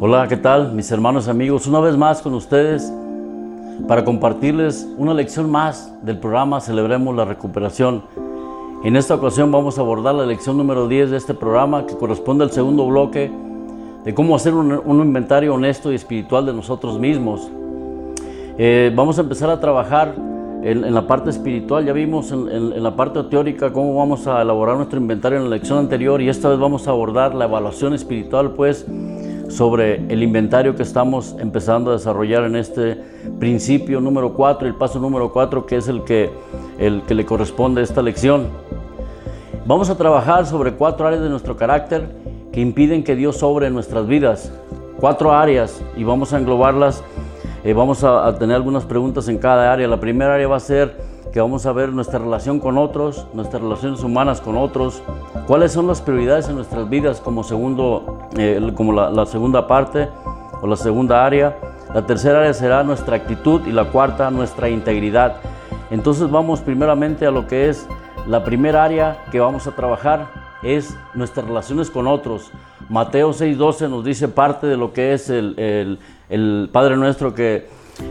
Hola, ¿qué tal mis hermanos amigos? Una vez más con ustedes para compartirles una lección más del programa Celebremos la Recuperación. En esta ocasión vamos a abordar la lección número 10 de este programa que corresponde al segundo bloque de cómo hacer un, inventario honesto y espiritual de nosotros mismos. Eh, vamos a empezar a trabajar en, la parte espiritual, ya vimos en, la parte teórica cómo vamos a elaborar nuestro inventario en la lección anterior y esta vez vamos a abordar la evaluación espiritual pues sobre el inventario que estamos empezando a desarrollar en este principio número 4, el paso número 4 que es el que, el que le corresponde a esta lección. Vamos a trabajar sobre cuatro áreas de nuestro carácter que impiden que Dios sobre en nuestras vidas. Cuatro áreas y vamos a englobarlas. Eh, vamos a, tener algunas preguntas en cada área. La primera área va a ser que vamos a ver nuestra relación con otros, nuestras relaciones humanas con otros, cuáles son las prioridades en nuestras vidas como, segundo, eh, como la, segunda parte o la segunda área. La tercera área será nuestra actitud y la cuarta nuestra integridad. Entonces vamos primeramente a lo que es la primera área que vamos a trabajar es nuestras relaciones con otros. Mateo 6:12 nos dice parte de lo que es el, el, Padre nuestro que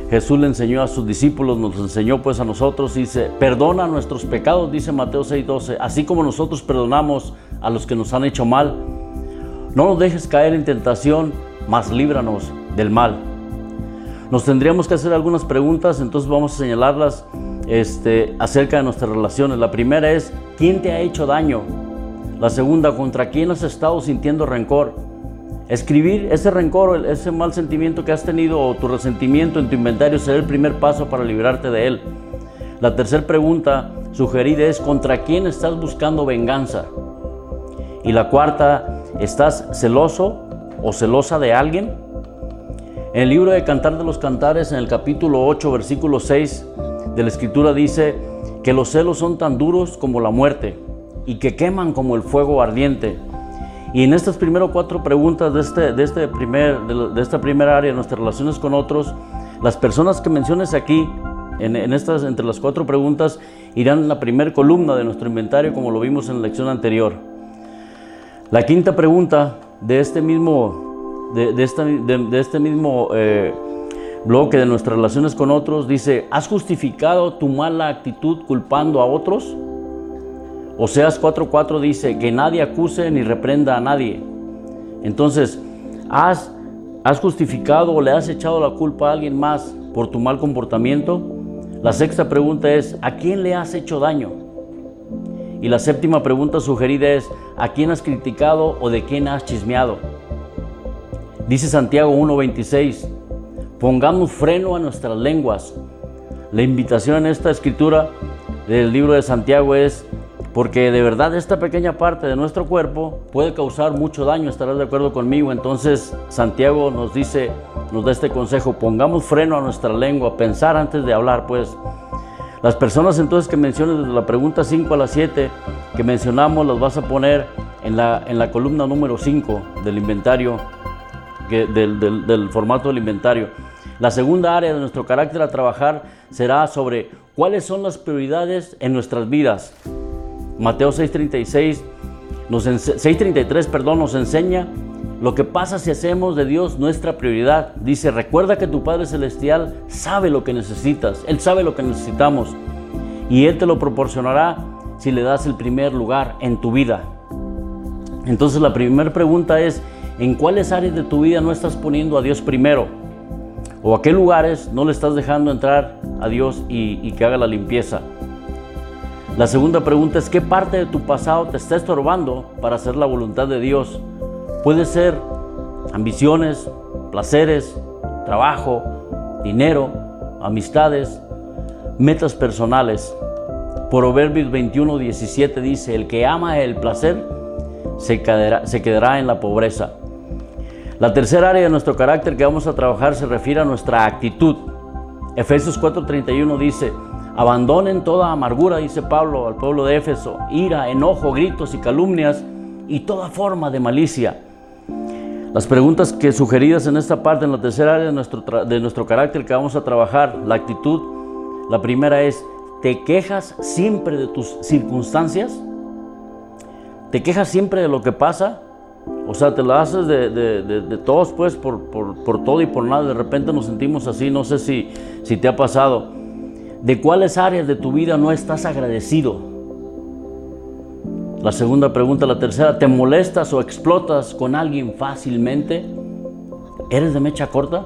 Jesús le enseñó a sus discípulos, nos enseñó pues a nosotros, dice, perdona nuestros pecados, dice Mateo 6:12, así como nosotros perdonamos a los que nos han hecho mal. No nos dejes caer en tentación, mas líbranos del mal. Nos tendríamos que hacer algunas preguntas, entonces vamos a señalarlas este, acerca de nuestras relaciones. La primera es, ¿quién te ha hecho daño? La segunda, ¿contra quién has estado sintiendo rencor? Escribir ese rencor, ese mal sentimiento que has tenido o tu resentimiento en tu inventario será el primer paso para librarte de él. La tercera pregunta sugerida es ¿contra quién estás buscando venganza? Y la cuarta, ¿estás celoso o celosa de alguien? En el libro de Cantar de los Cantares, en el capítulo 8, versículo 6 de la Escritura dice que los celos son tan duros como la muerte y que queman como el fuego ardiente. Y en estas primeras cuatro preguntas de, este, de, este primer, de, esta primera área, nuestras relaciones con otros, las personas que menciones aquí, en, en, estas, entre las cuatro preguntas, irán en la primera columna de nuestro inventario, como lo vimos en la lección anterior. La quinta pregunta de este mismo, de, de este mismo eh, bloque de nuestras relaciones con otros dice, ¿has justificado tu mala actitud culpando a otros? Oseas 4:4 dice que nadie acuse ni reprenda a nadie. Entonces, ¿has, ¿has justificado o le has echado la culpa a alguien más por tu mal comportamiento? La sexta pregunta es, ¿a quién le has hecho daño? Y la séptima pregunta sugerida es, ¿a quién has criticado o de quién has chismeado? Dice Santiago 1:26, pongamos freno a nuestras lenguas. La invitación en esta escritura del libro de Santiago es porque de verdad esta pequeña parte de nuestro cuerpo puede causar mucho daño, estarás de acuerdo conmigo. Entonces Santiago nos dice, nos da este consejo, pongamos freno a nuestra lengua, pensar antes de hablar, pues. Las personas entonces que menciones desde la pregunta 5 a la 7 que mencionamos las vas a poner en la, en la columna número 5 del inventario, del, del formato del inventario. La segunda área de nuestro carácter a trabajar será sobre cuáles son las prioridades en nuestras vidas. Mateo 6:36 nos 6:33, perdón, nos enseña lo que pasa si hacemos de Dios nuestra prioridad. Dice, "Recuerda que tu Padre celestial sabe lo que necesitas, él sabe lo que necesitamos y él te lo proporcionará si le das el primer lugar en tu vida." Entonces la primera pregunta es, ¿en cuáles áreas de tu vida no estás poniendo a Dios primero? ¿O a qué lugares no le estás dejando entrar a Dios y, que haga la limpieza? La segunda pregunta es, ¿qué parte de tu pasado te está estorbando para hacer la voluntad de Dios? Puede ser ambiciones, placeres, trabajo, dinero, amistades, metas personales. Proverbios 21, 17 dice, el que ama el placer se quedará en la pobreza. La tercera área de nuestro carácter que vamos a trabajar se refiere a nuestra actitud. Efesios 4:31 dice, Abandonen toda amargura, dice Pablo al pueblo de Éfeso, ira, enojo, gritos y calumnias y toda forma de malicia. Las preguntas que sugeridas en esta parte, en la tercera área de nuestro, de nuestro carácter que vamos a trabajar, la actitud, la primera es, ¿te quejas siempre de tus circunstancias? ¿Te quejas siempre de lo que pasa? O sea, te la haces de, todos, pues, por, por, todo y por nada. De repente nos sentimos así, no sé si, si te ha pasado. ¿De cuáles áreas de tu vida no estás agradecido? La segunda pregunta, la tercera, ¿te molestas o explotas con alguien fácilmente? ¿Eres de mecha corta?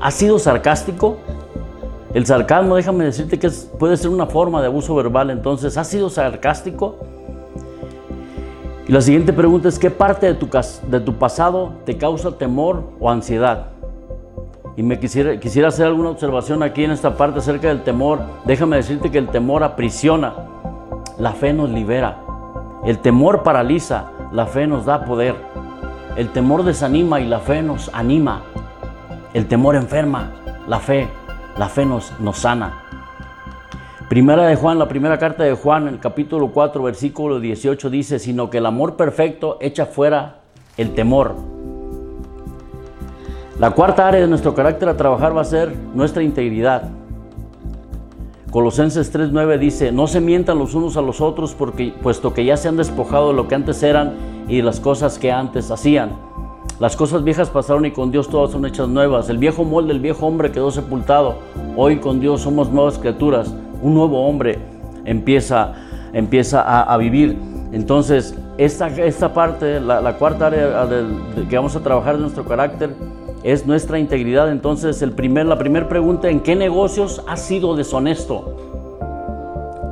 ¿Has sido sarcástico? El sarcasmo, déjame decirte que puede ser una forma de abuso verbal, entonces, ¿has sido sarcástico? Y la siguiente pregunta es, ¿qué parte de tu, de tu pasado te causa temor o ansiedad? Y me quisiera, quisiera hacer alguna observación aquí en esta parte acerca del temor. Déjame decirte que el temor aprisiona, la fe nos libera. El temor paraliza, la fe nos da poder. El temor desanima y la fe nos anima. El temor enferma, la fe, la fe nos, nos sana. Primera de Juan, la primera carta de Juan, el capítulo 4, versículo 18 dice, sino que el amor perfecto echa fuera el temor. La cuarta área de nuestro carácter a trabajar va a ser nuestra integridad. Colosenses 3:9 dice, no se mientan los unos a los otros porque puesto que ya se han despojado de lo que antes eran y de las cosas que antes hacían. Las cosas viejas pasaron y con Dios todas son hechas nuevas. El viejo molde, el viejo hombre quedó sepultado. Hoy con Dios somos nuevas criaturas un nuevo hombre empieza, empieza a, vivir. Entonces, esta, esta parte, la, cuarta área que vamos a trabajar de nuestro carácter, es nuestra integridad. Entonces, el primer, la primera pregunta, ¿en qué negocios has sido deshonesto?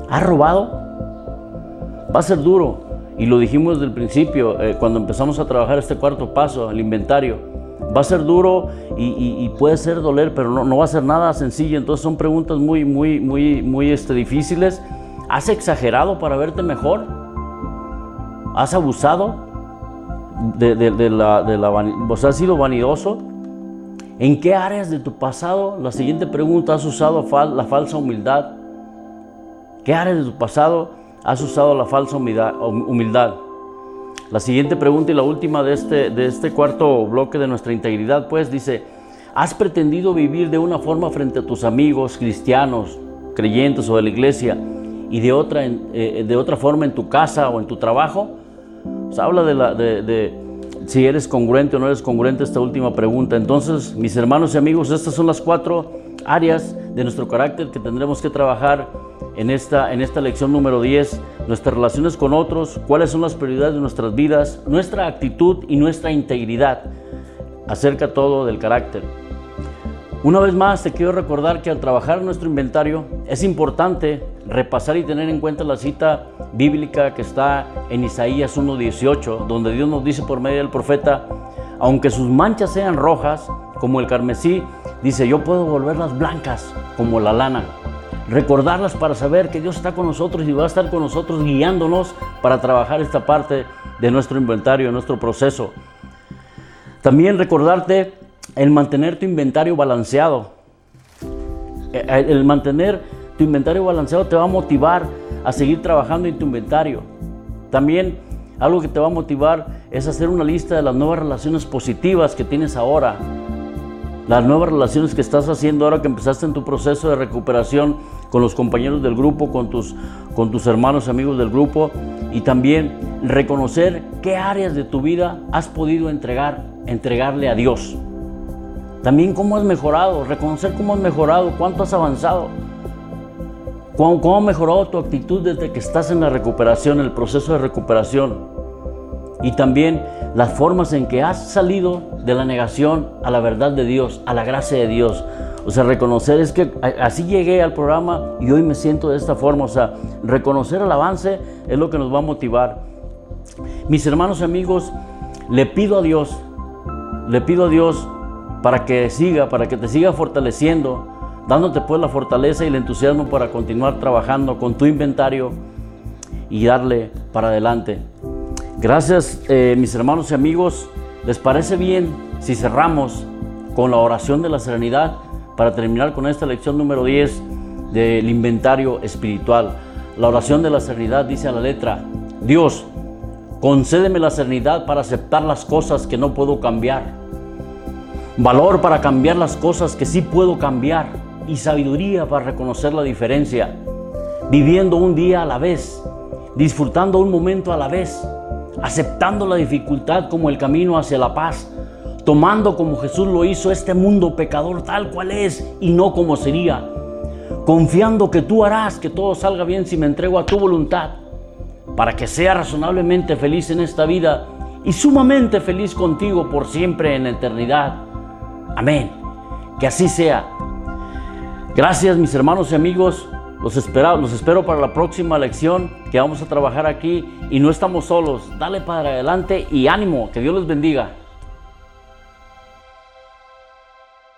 ¿Has robado? Va a ser duro. Y lo dijimos desde el principio, eh, cuando empezamos a trabajar este cuarto paso, el inventario. Va a ser duro y, puede ser doler, pero no, va a ser nada sencillo. Entonces son preguntas muy, muy, muy, muy este, difíciles. ¿Has exagerado para verte mejor? ¿Has abusado de, la, de la ¿Has sido vanidoso? ¿En qué áreas de tu pasado, la siguiente pregunta, has usado la falsa humildad? ¿Qué áreas de tu pasado has usado la falsa humildad? La siguiente pregunta y la última de este, de este cuarto bloque de nuestra integridad, pues dice, ¿has pretendido vivir de una forma frente a tus amigos cristianos, creyentes o de la iglesia y de otra, eh, de otra forma en tu casa o en tu trabajo? Pues habla de, de si eres congruente o no eres congruente esta última pregunta. Entonces, mis hermanos y amigos, estas son las cuatro áreas de nuestro carácter que tendremos que trabajar en esta, en esta lección número 10, nuestras relaciones con otros, cuáles son las prioridades de nuestras vidas, nuestra actitud y nuestra integridad acerca todo del carácter. Una vez más te quiero recordar que al trabajar nuestro inventario es importante repasar y tener en cuenta la cita bíblica que está en Isaías 1.18, donde Dios nos dice por medio del profeta, aunque sus manchas sean rojas como el carmesí, dice, yo puedo volverlas blancas como la lana recordarlas para saber que Dios está con nosotros y va a estar con nosotros guiándonos para trabajar esta parte de nuestro inventario, de nuestro proceso. También recordarte el mantener tu inventario balanceado. Eh, eh, el mantener tu inventario balanceado te va a motivar a seguir trabajando en tu inventario. También algo que te va a motivar es hacer una lista de las nuevas relaciones positivas que tienes ahora. Las nuevas relaciones que estás haciendo ahora que empezaste en tu proceso de recuperación con los compañeros del grupo, con tus, con tus hermanos amigos del grupo. Y también reconocer qué áreas de tu vida has podido entregar, entregarle a Dios. También cómo has mejorado, reconocer cómo has mejorado, cuánto has avanzado, cómo, cómo ha mejorado tu actitud desde que estás en la recuperación, en el proceso de recuperación y también las formas en que has salido de la negación a la verdad de Dios, a la gracia de Dios. O sea, reconocer es que así llegué al programa y hoy me siento de esta forma. O sea, reconocer el avance es lo que nos va a motivar. Mis hermanos y amigos, le pido a Dios, le pido a Dios para que siga, para que te siga fortaleciendo, dándote pues la fortaleza y el entusiasmo para continuar trabajando con tu inventario y darle para adelante. Gracias eh, mis hermanos y amigos. ¿Les parece bien si cerramos con la oración de la serenidad para terminar con esta lección número 10 del inventario espiritual. La oración de la serenidad dice a la letra, Dios, concédeme la serenidad para aceptar las cosas que no puedo cambiar, valor para cambiar las cosas que sí puedo cambiar y sabiduría para reconocer la diferencia, viviendo un día a la vez, disfrutando un momento a la vez, aceptando la dificultad como el camino hacia la paz, tomando como Jesús lo hizo este mundo pecador tal cual es y no como sería, confiando que tú harás que todo salga bien si me entrego a tu voluntad, para que sea razonablemente feliz en esta vida y sumamente feliz contigo por siempre en la eternidad. Amén. Que así sea. Gracias mis hermanos y amigos. Los espero, los espero para la próxima lección que vamos a trabajar aquí y no estamos solos. Dale para adelante y ánimo. Que Dios les bendiga.